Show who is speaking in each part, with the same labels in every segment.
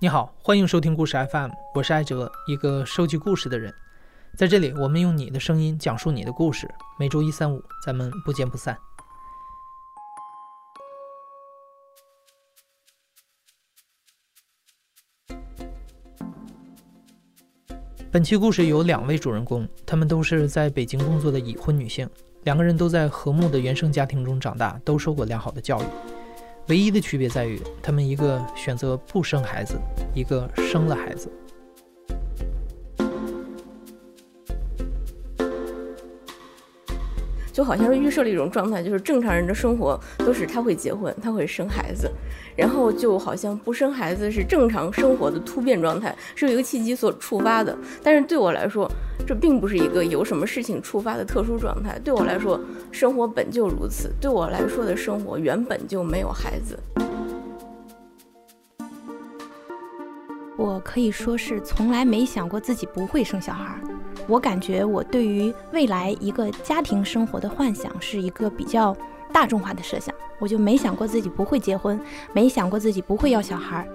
Speaker 1: 你好，欢迎收听故事 FM，我是艾哲，一个收集故事的人。在这里，我们用你的声音讲述你的故事。每周一、三、五，咱们不见不散。本期故事有两位主人公，他们都是在北京工作的已婚女性，两个人都在和睦的原生家庭中长大，都受过良好的教育。唯一的区别在于，他们一个选择不生孩子，一个生了孩子。
Speaker 2: 就好像是预设了一种状态，就是正常人的生活都是他会结婚，他会生孩子，然后就好像不生孩子是正常生活的突变状态，是由一个契机所触发的。但是对我来说，这并不是一个由什么事情触发的特殊状态。对我来说，生活本就如此。对我来说的生活原本就没有孩子。
Speaker 3: 我可以说是从来没想过自己不会生小孩。我感觉我对于未来一个家庭生活的幻想是一个比较大众化的设想，我就没想过自己不会结婚，没想过自己不会要小孩。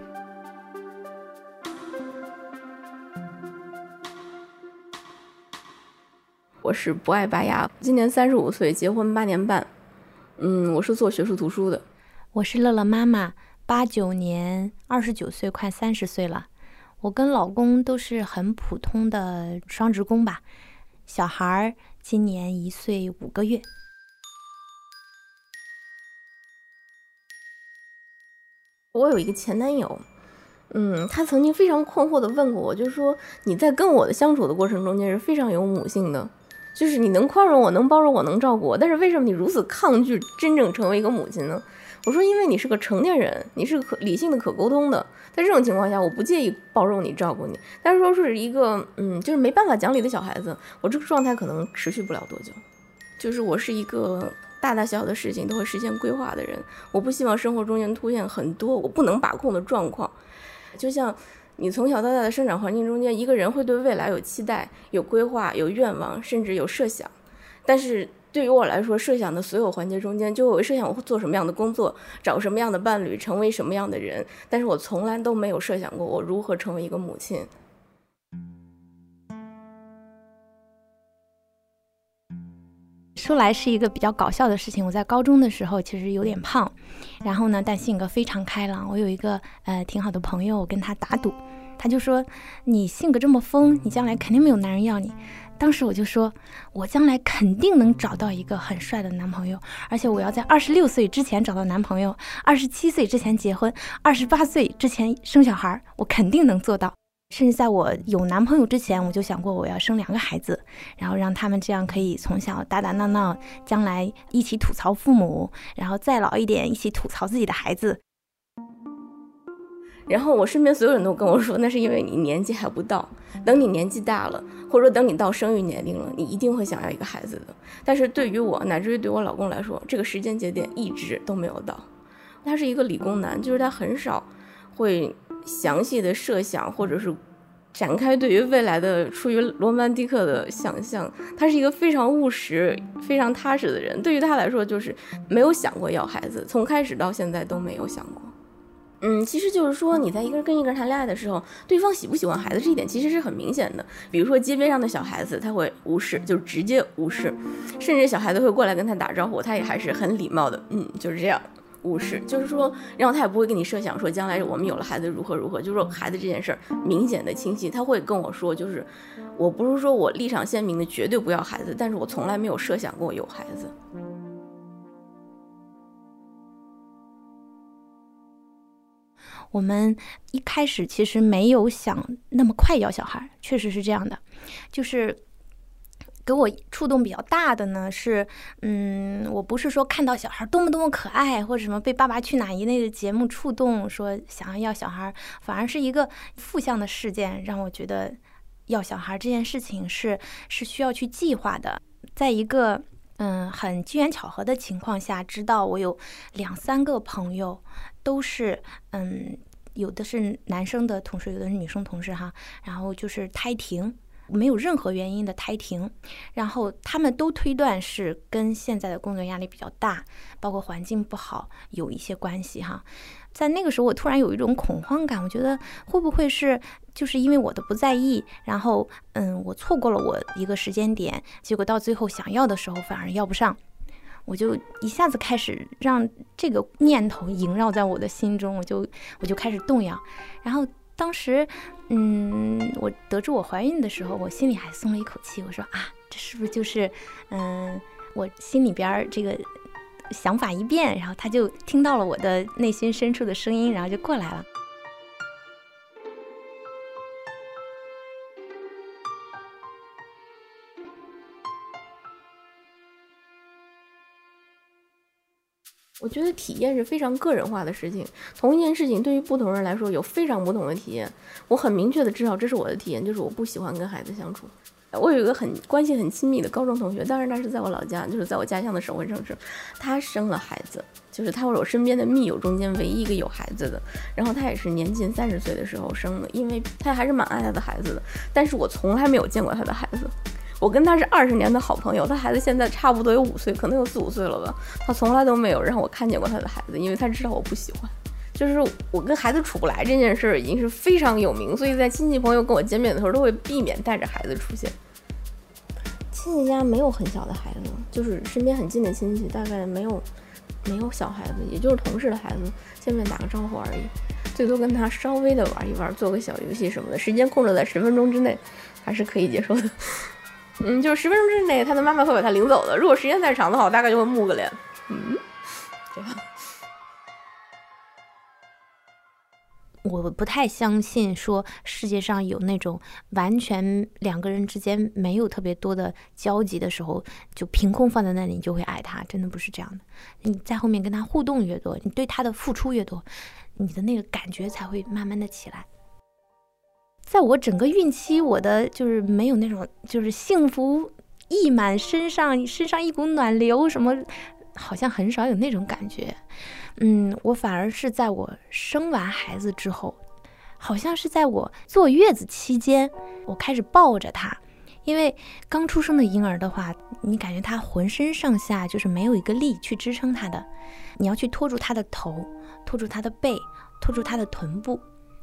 Speaker 2: 我是不爱拔牙，今年三十五岁，结婚八年半。嗯，我是做学术图书的。
Speaker 3: 我是乐乐妈妈，八九年，二十九岁，快三十岁了。我跟老公都是很普通的双职工吧，小孩儿今年一岁五个月。
Speaker 2: 我有一个前男友，嗯，他曾经非常困惑的问过我，就是说你在跟我的相处的过程中间是非常有母性的，就是你能宽容我，能包容我，能照顾我，但是为什么你如此抗拒真正成为一个母亲呢？我说，因为你是个成年人，你是可理性的、可沟通的，在这种情况下，我不介意包容你、照顾你。但是说是一个，嗯，就是没办法讲理的小孩子，我这个状态可能持续不了多久。就是我是一个大大小小的事情都会实现规划的人，我不希望生活中间出现很多我不能把控的状况。就像你从小到大的生长环境中间，一个人会对未来有期待、有规划、有愿望，甚至有设想，但是。对于我来说，设想的所有环节中间，就我设想我会做什么样的工作，找什么样的伴侣，成为什么样的人，但是我从来都没有设想过我如何成为一个母亲。
Speaker 3: 说来是一个比较搞笑的事情，我在高中的时候其实有点胖，然后呢，但性格非常开朗。我有一个呃挺好的朋友，我跟他打赌，他就说你性格这么疯，你将来肯定没有男人要你。当时我就说，我将来肯定能找到一个很帅的男朋友，而且我要在二十六岁之前找到男朋友，二十七岁之前结婚，二十八岁之前生小孩，我肯定能做到。甚至在我有男朋友之前，我就想过我要生两个孩子，然后让他们这样可以从小打打闹闹，将来一起吐槽父母，然后再老一点一起吐槽自己的孩子。
Speaker 2: 然后我身边所有人都跟我说，那是因为你年纪还不到，等你年纪大了，或者说等你到生育年龄了，你一定会想要一个孩子的。但是对于我，乃至于对我老公来说，这个时间节点一直都没有到。他是一个理工男，就是他很少会详细的设想，或者是展开对于未来的出于罗曼蒂克的想象。他是一个非常务实、非常踏实的人。对于他来说，就是没有想过要孩子，从开始到现在都没有想过。嗯，其实就是说，你在一个人跟一个人谈恋爱的时候，对方喜不喜欢孩子这一点其实是很明显的。比如说街边上的小孩子，他会无视，就直接无视，甚至小孩子会过来跟他打招呼，他也还是很礼貌的，嗯，就是这样无视。就是说，然后他也不会跟你设想说将来我们有了孩子如何如何，就是说孩子这件事儿明显的清晰，他会跟我说，就是我不是说我立场鲜明的绝对不要孩子，但是我从来没有设想过有孩子。
Speaker 3: 我们一开始其实没有想那么快要小孩，确实是这样的。就是给我触动比较大的呢，是嗯，我不是说看到小孩多么多么可爱，或者什么被《爸爸去哪》一类的节目触动，说想要要小孩，反而是一个负向的事件，让我觉得要小孩这件事情是是需要去计划的。在一个嗯很机缘巧合的情况下，知道我有两三个朋友。都是嗯，有的是男生的同事，有的是女生同事哈。然后就是胎停，没有任何原因的胎停，然后他们都推断是跟现在的工作压力比较大，包括环境不好有一些关系哈。在那个时候，我突然有一种恐慌感，我觉得会不会是就是因为我的不在意，然后嗯，我错过了我一个时间点，结果到最后想要的时候反而要不上，我就一下子开始让这个念头萦绕在我的心中，我就我就开始动摇。然后当时，嗯，我得知我怀孕的时候，我心里还松了一口气，我说啊，这是不是就是嗯，我心里边这个。想法一变，然后他就听到了我的内心深处的声音，然后就过来了。
Speaker 2: 我觉得体验是非常个人化的事情，同一件事情对于不同人来说有非常不同的体验。我很明确的知道这是我的体验，就是我不喜欢跟孩子相处。我有一个很关系很亲密的高中同学，当然他是在我老家，就是在我家乡的省会城市。他生了孩子，就是他是我身边的密友中间唯一一个有孩子的。然后他也是年近三十岁的时候生的，因为他还是蛮爱他的孩子的。但是我从来没有见过他的孩子，我跟他是二十年的好朋友，他孩子现在差不多有五岁，可能有四五岁了吧。他从来都没有让我看见过他的孩子，因为他知道我不喜欢。就是我跟孩子处不来这件事儿已经是非常有名，所以在亲戚朋友跟我见面的时候都会避免带着孩子出现。亲戚家没有很小的孩子，就是身边很近的亲戚，大概没有没有小孩子，也就是同事的孩子见面打个招呼而已，最多跟他稍微的玩一玩，做个小游戏什么的，时间控制在十分钟之内，还是可以接受的。嗯，就是十分钟之内，他的妈妈会把他领走的。如果时间再长的话，我大概就会木个脸。嗯，这样。
Speaker 3: 我不太相信说世界上有那种完全两个人之间没有特别多的交集的时候，就凭空放在那里你就会爱他，真的不是这样的。你在后面跟他互动越多，你对他的付出越多，你的那个感觉才会慢慢的起来。在我整个孕期，我的就是没有那种就是幸福溢满身上，身上一股暖流什么，好像很少有那种感觉。嗯，我反而是在我生完孩子之后，好像是在我坐月子期间，我开始抱着他，因为刚出生的婴儿的话，你感觉他浑身上下就是没有一个力去支撑他的，你要去托住他的头，托住他的背，托住他的臀部，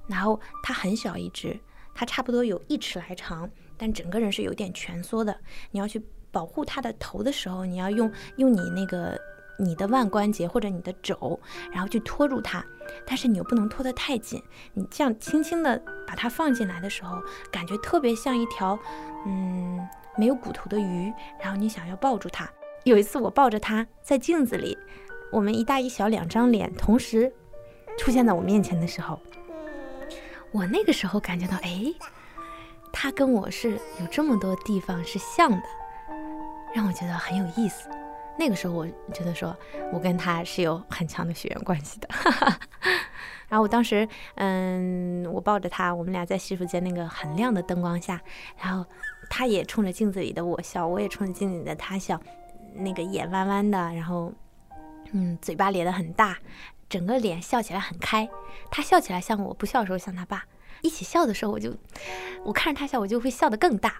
Speaker 3: 然后他很小一只，它差不多有一尺来长，但整个人是有点蜷缩的，你要去保护它的头的时候，你要用用你那个。你的腕关节或者你的肘，然后去拖住它，但是你又不能拖得太紧。你这样轻轻的把它放进来的时候，感觉特别像一条，嗯，没有骨头的鱼。然后你想要抱住它。有一次我抱着它在镜子里，我们一大一小两张脸同时出现在我面前的时候，我那个时候感觉到，哎，他跟我是有这么多地方是像的，让我觉得很有意思。那个时候我觉得说，我跟他是有很强的血缘关系的。然后我当时，嗯，我抱着他，我们俩在洗手间那个很亮的灯光下，然后他也冲着镜子里的我笑，我也冲着镜子里的他笑，那个眼弯弯的，然后，嗯，嘴巴咧得很大，整个脸笑起来很开。他笑起来像我不笑的时候像他爸，一起笑的时候我就，我看着他笑，我就会笑得更大。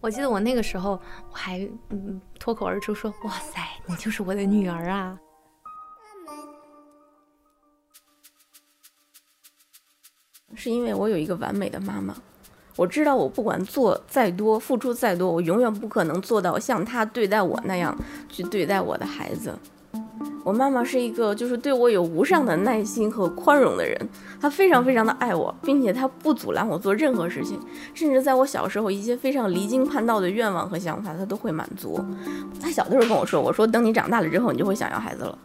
Speaker 3: 我记得我那个时候，我还嗯脱口而出说：“哇塞，你就是我的女儿啊！”
Speaker 2: 是因为我有一个完美的妈妈，我知道我不管做再多，付出再多，我永远不可能做到像她对待我那样去对待我的孩子。我妈妈是一个就是对我有无上的耐心和宽容的人，她非常非常的爱我，并且她不阻拦我做任何事情，甚至在我小时候一些非常离经叛道的愿望和想法，她都会满足。她小的时候跟我说：“我说等你长大了之后，你就会想要孩子了。”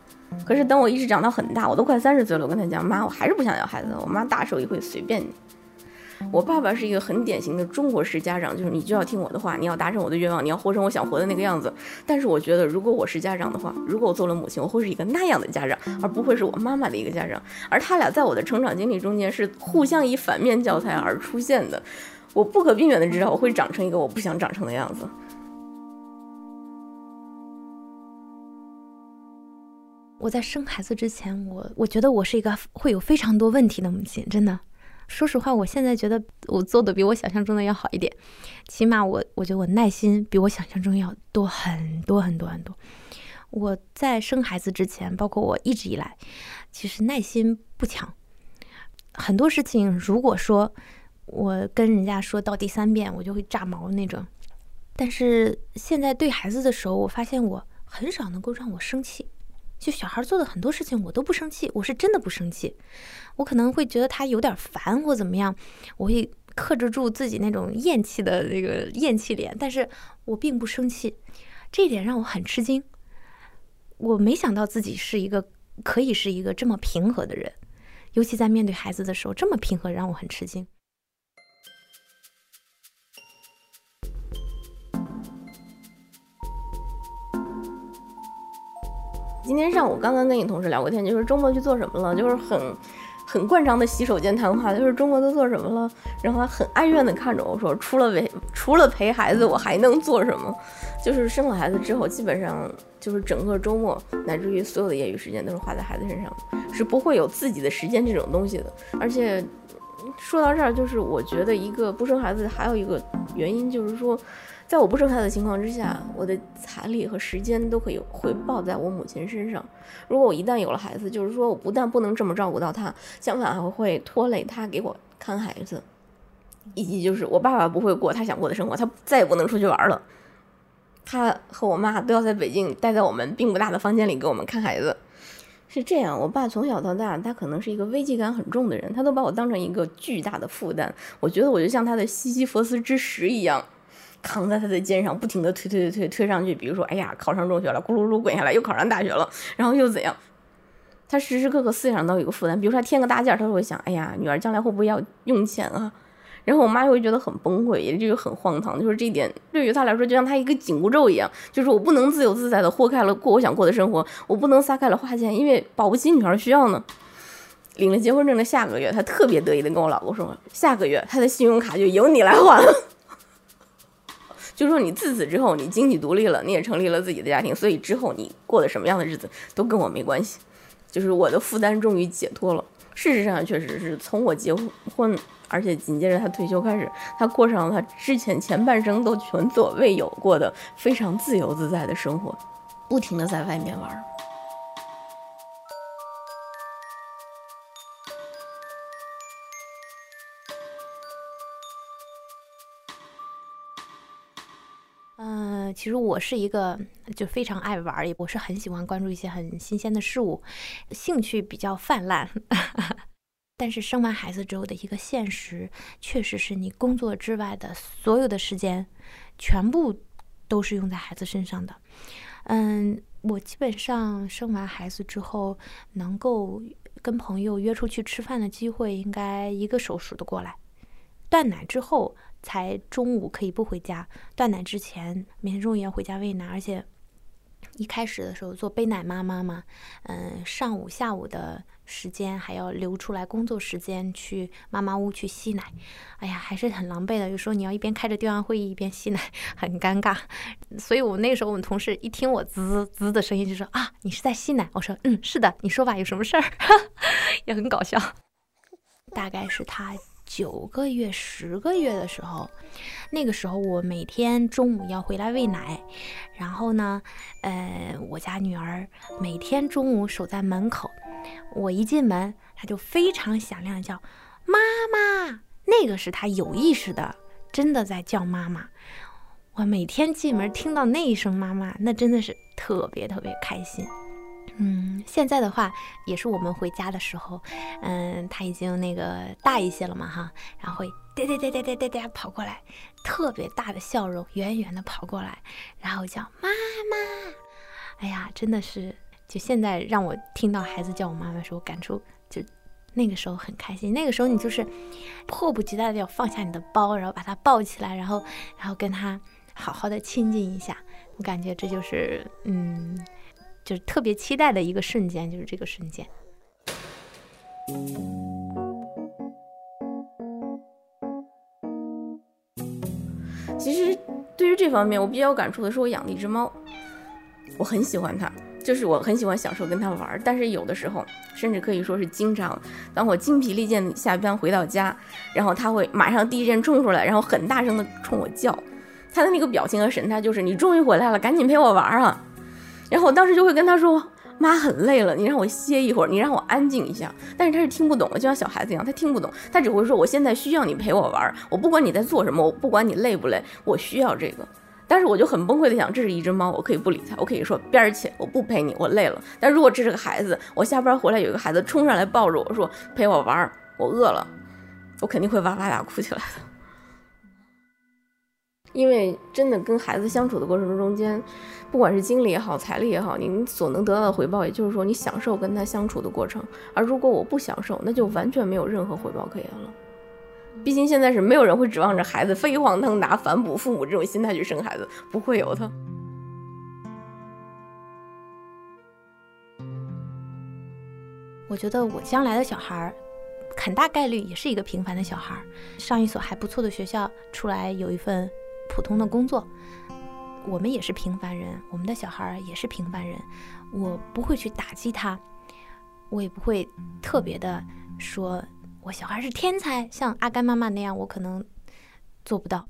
Speaker 2: 可是等我一直长到很大，我都快三十岁了，我跟她讲：“妈，我还是不想要孩子。”我妈大手一挥：“随便你。”我爸爸是一个很典型的中国式家长，就是你就要听我的话，你要达成我的愿望，你要活成我想活的那个样子。但是我觉得，如果我是家长的话，如果我做了母亲，我会是一个那样的家长，而不会是我妈妈的一个家长。而他俩在我的成长经历中间是互相以反面教材而出现的。我不可避免的知道，我会长成一个我不想长成的样子。
Speaker 3: 我在生孩子之前，我我觉得我是一个会有非常多问题的母亲，真的。说实话，我现在觉得我做的比我想象中的要好一点，起码我我觉得我耐心比我想象中要多很多很多很多。我在生孩子之前，包括我一直以来，其实耐心不强。很多事情，如果说我跟人家说到第三遍，我就会炸毛那种。但是现在对孩子的时候，我发现我很少能够让我生气。就小孩做的很多事情，我都不生气，我是真的不生气。我可能会觉得他有点烦或怎么样，我会克制住自己那种厌弃的那个厌弃脸，但是我并不生气。这一点让我很吃惊。我没想到自己是一个可以是一个这么平和的人，尤其在面对孩子的时候这么平和，让我很吃惊。
Speaker 2: 今天上午刚刚跟你同事聊过天，就是周末去做什么了，就是很很惯常的洗手间谈话，就是周末都做什么了。然后他很哀怨的看着我说：“除了陪除了陪孩子，我还能做什么？就是生了孩子之后，基本上就是整个周末乃至于所有的业余时间都是花在孩子身上，是不会有自己的时间这种东西的。而且说到这儿，就是我觉得一个不生孩子还有一个原因就是说。”在我不生孩子的情况之下，我的财力和时间都可以回报在我母亲身上。如果我一旦有了孩子，就是说我不但不能这么照顾到他，相反还会拖累他给我看孩子，以及就是我爸爸不会过他想过的生活，他再也不能出去玩了。他和我妈都要在北京待在我们并不大的房间里给我们看孩子。是这样，我爸从小到大，他可能是一个危机感很重的人，他都把我当成一个巨大的负担。我觉得我就像他的西西弗斯之石一样。扛在他的肩上，不停的推推推推推上去。比如说，哎呀，考上中学了，咕噜噜滚下来，又考上大学了，然后又怎样？他时时刻刻思想到有一个负担。比如说，他添个大件，他就会想，哎呀，女儿将来会不会要用钱啊？然后我妈又会觉得很崩溃，也就很荒唐。就是这一点，对于他来说，就像他一个紧箍咒一样，就是我不能自由自在的豁开了过我想过的生活，我不能撒开了花钱，因为保不齐女儿需要呢。领了结婚证的下个月，他特别得意的跟我老公说，下个月他的信用卡就由你来还了。就是说，你自此之后，你经济独立了，你也成立了自己的家庭，所以之后你过的什么样的日子都跟我没关系。就是我的负担终于解脱了。事实上，确实是从我结婚，而且紧接着他退休开始，他过上了他之前前半生都前所未有过的非常自由自在的生活，不停的在外面玩。
Speaker 3: 其实我是一个就非常爱玩，也我是很喜欢关注一些很新鲜的事物，兴趣比较泛滥。但是生完孩子之后的一个现实，确实是你工作之外的所有的时间，全部都是用在孩子身上的。嗯，我基本上生完孩子之后，能够跟朋友约出去吃饭的机会，应该一个手数得过来。断奶之后。才中午可以不回家，断奶之前每天中午也要回家喂奶，而且一开始的时候做背奶妈妈嘛，嗯，上午下午的时间还要留出来工作时间去妈妈屋去吸奶，哎呀，还是很狼狈的。有时候你要一边开着电话会议一边吸奶，很尴尬。所以我那时候我们同事一听我滋滋的声音就说啊，你是在吸奶？我说嗯，是的，你说吧，有什么事儿？也很搞笑。大概是他。九个月、十个月的时候，那个时候我每天中午要回来喂奶，然后呢，呃，我家女儿每天中午守在门口，我一进门，她就非常响亮叫妈妈，那个是她有意识的，真的在叫妈妈。我每天进门听到那一声妈妈，那真的是特别特别开心。嗯，现在的话也是我们回家的时候，嗯，他已经那个大一些了嘛哈，然后会哒哒哒哒哒哒跑过来，特别大的笑容，远远的跑过来，然后叫妈妈。哎呀，真的是，就现在让我听到孩子叫我妈妈的时候，感触就那个时候很开心。那个时候你就是迫不及待的要放下你的包，然后把他抱起来，然后然后跟他好好的亲近一下。我感觉这就是嗯。就是特别期待的一个瞬间，就是这个瞬间。
Speaker 2: 其实对于这方面，我比较感触的是，我养了一只猫，我很喜欢它。就是我很喜欢享受跟它玩，但是有的时候，甚至可以说是经常，当我精疲力尽下班回到家，然后它会马上第一阵冲出来，然后很大声的冲我叫，他的那个表情和神态就是你终于回来了，赶紧陪我玩啊！然后我当时就会跟他说，妈很累了，你让我歇一会儿，你让我安静一下。但是他是听不懂的，就像小孩子一样，他听不懂，他只会说我现在需要你陪我玩，我不管你在做什么，我不管你累不累，我需要这个。但是我就很崩溃的想，这是一只猫，我可以不理它，我可以说边儿去，我不陪你，我累了。但如果这是个孩子，我下班回来有一个孩子冲上来抱着我说陪我玩，我饿了，我肯定会哇哇哇哭起来的。因为真的跟孩子相处的过程中间，不管是精力也好，财力也好，您所能得到的回报，也就是说你享受跟他相处的过程。而如果我不享受，那就完全没有任何回报可言了。毕竟现在是没有人会指望着孩子飞黄腾达、反哺父母这种心态去生孩子，不会有的。
Speaker 3: 我觉得我将来的小孩儿，很大概率也是一个平凡的小孩儿，上一所还不错的学校，出来有一份普通的工作。我们也是平凡人，我们的小孩儿也是平凡人。我不会去打击他，我也不会特别的说。我小孩是天才，像阿甘妈妈那样，我可能做不到。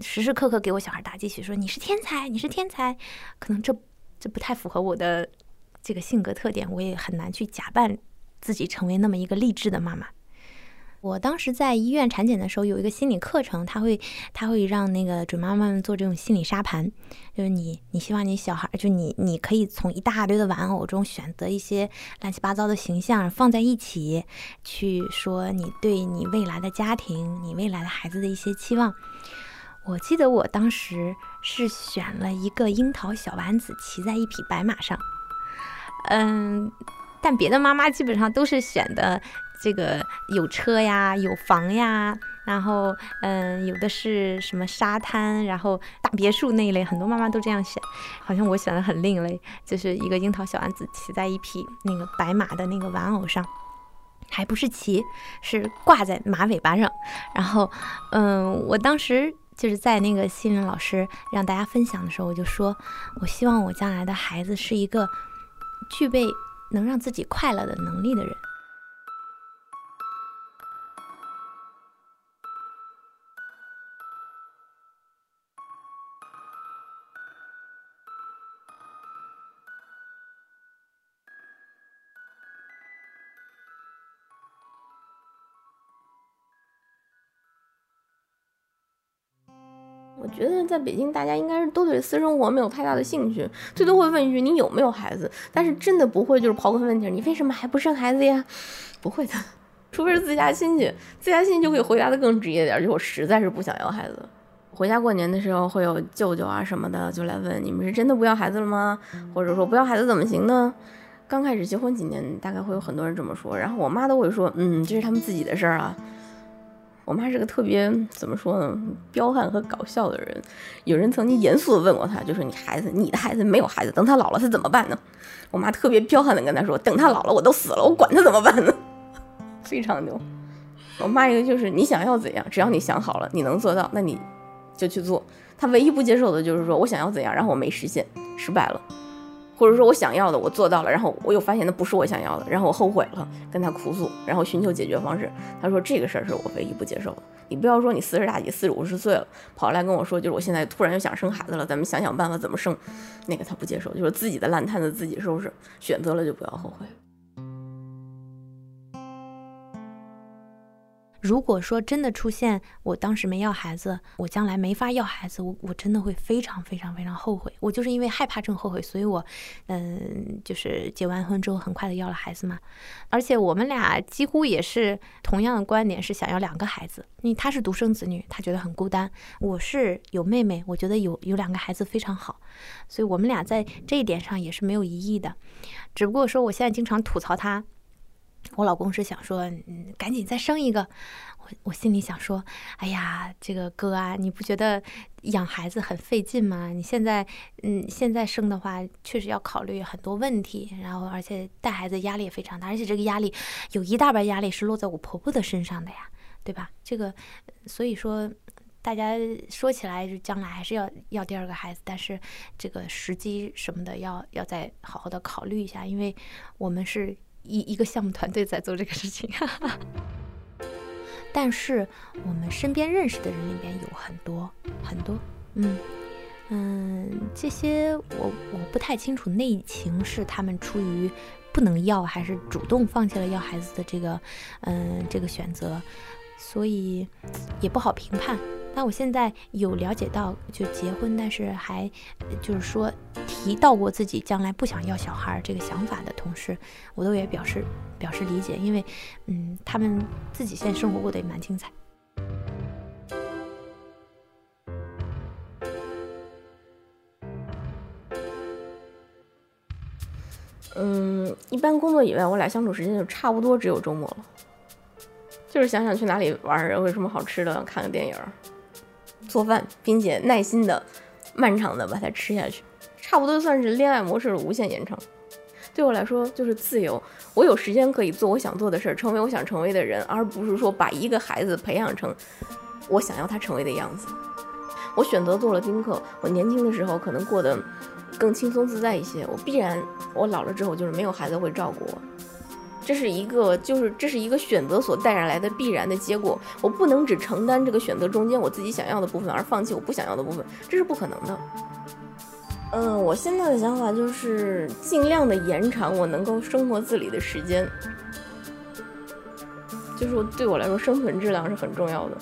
Speaker 3: 时时刻刻给我小孩打鸡血，说你是天才，你是天才，可能这这不太符合我的这个性格特点，我也很难去假扮自己成为那么一个励志的妈妈。我当时在医院产检的时候，有一个心理课程，他会他会让那个准妈妈们做这种心理沙盘，就是你你希望你小孩，就你你可以从一大堆的玩偶中选择一些乱七八糟的形象放在一起，去说你对你未来的家庭、你未来的孩子的一些期望。我记得我当时是选了一个樱桃小丸子骑在一匹白马上，嗯，但别的妈妈基本上都是选的。这个有车呀，有房呀，然后嗯，有的是什么沙滩，然后大别墅那一类，很多妈妈都这样选。好像我选的很另类，就是一个樱桃小丸子骑在一匹那个白马的那个玩偶上，还不是骑，是挂在马尾巴上。然后嗯，我当时就是在那个新人老师让大家分享的时候，我就说，我希望我将来的孩子是一个具备能让自己快乐的能力的人。
Speaker 2: 我觉得在北京，大家应该是都对私生活没有太大的兴趣，最多会问一句你有没有孩子，但是真的不会就是刨根问底，你为什么还不生孩子呀？不会的，除非是自家亲戚，自家亲戚就可以回答的更直接点，就我实在是不想要孩子。回家过年的时候会有舅舅啊什么的就来问你们是真的不要孩子了吗？或者说不要孩子怎么行呢？刚开始结婚几年，大概会有很多人这么说，然后我妈都会说，嗯，这是他们自己的事儿啊。我妈是个特别怎么说呢，彪悍和搞笑的人。有人曾经严肃的问过她，就说你孩子，你的孩子没有孩子，等他老了他怎么办呢？我妈特别彪悍的跟他说，等他老了我都死了，我管他怎么办呢？非常牛。我妈一个就是你想要怎样，只要你想好了，你能做到，那你就去做。她唯一不接受的就是说我想要怎样，然后我没实现，失败了。或者说我想要的我做到了，然后我又发现那不是我想要的，然后我后悔了，跟他哭诉，然后寻求解决方式。他说这个事儿是我唯一不接受的。你不要说你四十大几、四十五十岁了，跑来跟我说，就是我现在突然又想生孩子了，咱们想想办法怎么生。那个他不接受，就是自己的烂摊子自己收拾，选择了就不要后悔。
Speaker 3: 如果说真的出现，我当时没要孩子，我将来没法要孩子，我我真的会非常非常非常后悔。我就是因为害怕这种后悔，所以我，嗯，就是结完婚之后很快的要了孩子嘛。而且我们俩几乎也是同样的观点，是想要两个孩子。因为他是独生子女，他觉得很孤单；我是有妹妹，我觉得有有两个孩子非常好。所以我们俩在这一点上也是没有异议的。只不过说，我现在经常吐槽他。我老公是想说，嗯，赶紧再生一个。我我心里想说，哎呀，这个哥啊，你不觉得养孩子很费劲吗？你现在，嗯，现在生的话，确实要考虑很多问题，然后而且带孩子压力也非常大，而且这个压力有一大半压力是落在我婆婆的身上的呀，对吧？这个，所以说，大家说起来就将来还是要要第二个孩子，但是这个时机什么的要要再好好的考虑一下，因为我们是一一个项目团队在做这个事情。但是我们身边认识的人里面有很多很多，嗯嗯，这些我我不太清楚内情是他们出于不能要还是主动放弃了要孩子的这个嗯这个选择，所以也不好评判。但我现在有了解到，就结婚，但是还就是说提到过自己将来不想要小孩这个想法的同事，我都也表示表示理解，因为嗯，他们自己现在生活过得也蛮精彩。
Speaker 2: 嗯，一般工作以外，我俩相处时间就差不多只有周末了，就是想想去哪里玩，有什么好吃的，看个电影。做饭，并且耐心的、漫长的把它吃下去，差不多算是恋爱模式的无限延长。对我来说，就是自由，我有时间可以做我想做的事儿，成为我想成为的人，而不是说把一个孩子培养成我想要他成为的样子。我选择做了丁克，我年轻的时候可能过得更轻松自在一些，我必然我老了之后就是没有孩子会照顾我。这是一个，就是这是一个选择所带来的必然的结果。我不能只承担这个选择中间我自己想要的部分，而放弃我不想要的部分，这是不可能的。嗯，我现在的想法就是尽量的延长我能够生活自理的时间。就是对我来说，生存质量是很重要的。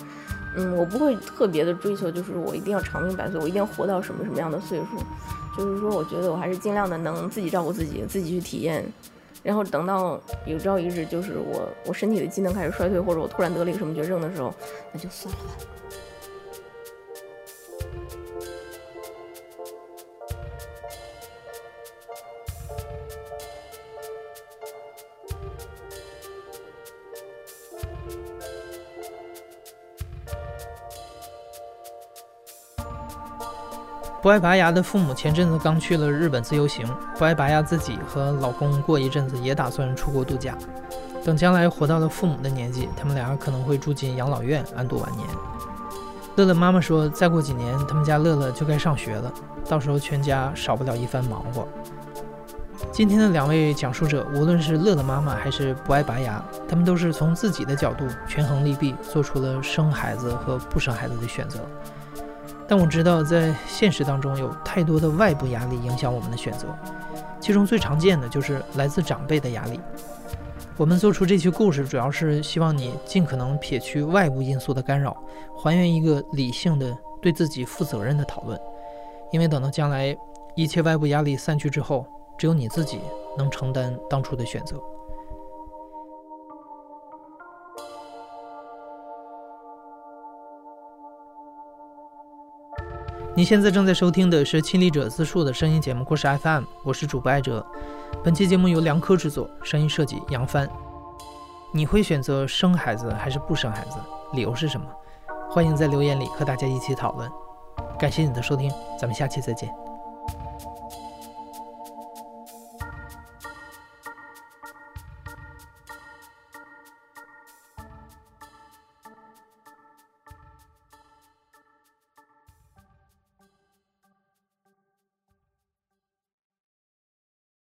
Speaker 2: 嗯，我不会特别的追求，就是我一定要长命百岁，我一定要活到什么什么样的岁数。就是说，我觉得我还是尽量的能自己照顾自己，自己去体验。然后等到有朝一日，就是我我身体的机能开始衰退，或者我突然得了一个什么绝症的时候，那就算了吧。
Speaker 1: 不爱拔牙的父母前阵子刚去了日本自由行，不爱拔牙自己和老公过一阵子也打算出国度假。等将来活到了父母的年纪，他们俩可能会住进养老院安度晚年。乐乐妈妈说，再过几年他们家乐乐就该上学了，到时候全家少不了一番忙活。今天的两位讲述者，无论是乐乐妈妈还是不爱拔牙，他们都是从自己的角度权衡利弊，做出了生孩子和不生孩子的选择。但我知道，在现实当中有太多的外部压力影响我们的选择，其中最常见的就是来自长辈的压力。我们做出这期故事，主要是希望你尽可能撇去外部因素的干扰，还原一个理性的、对自己负责任的讨论。因为等到将来一切外部压力散去之后，只有你自己能承担当初的选择。你现在正在收听的是亲历者自述的声音节目《故事 FM》，我是主播艾哲。本期节目由梁科制作，声音设计杨帆。你会选择生孩子还是不生孩子？理由是什么？欢迎在留言里和大家一起讨论。感谢你的收听，咱们下期再见。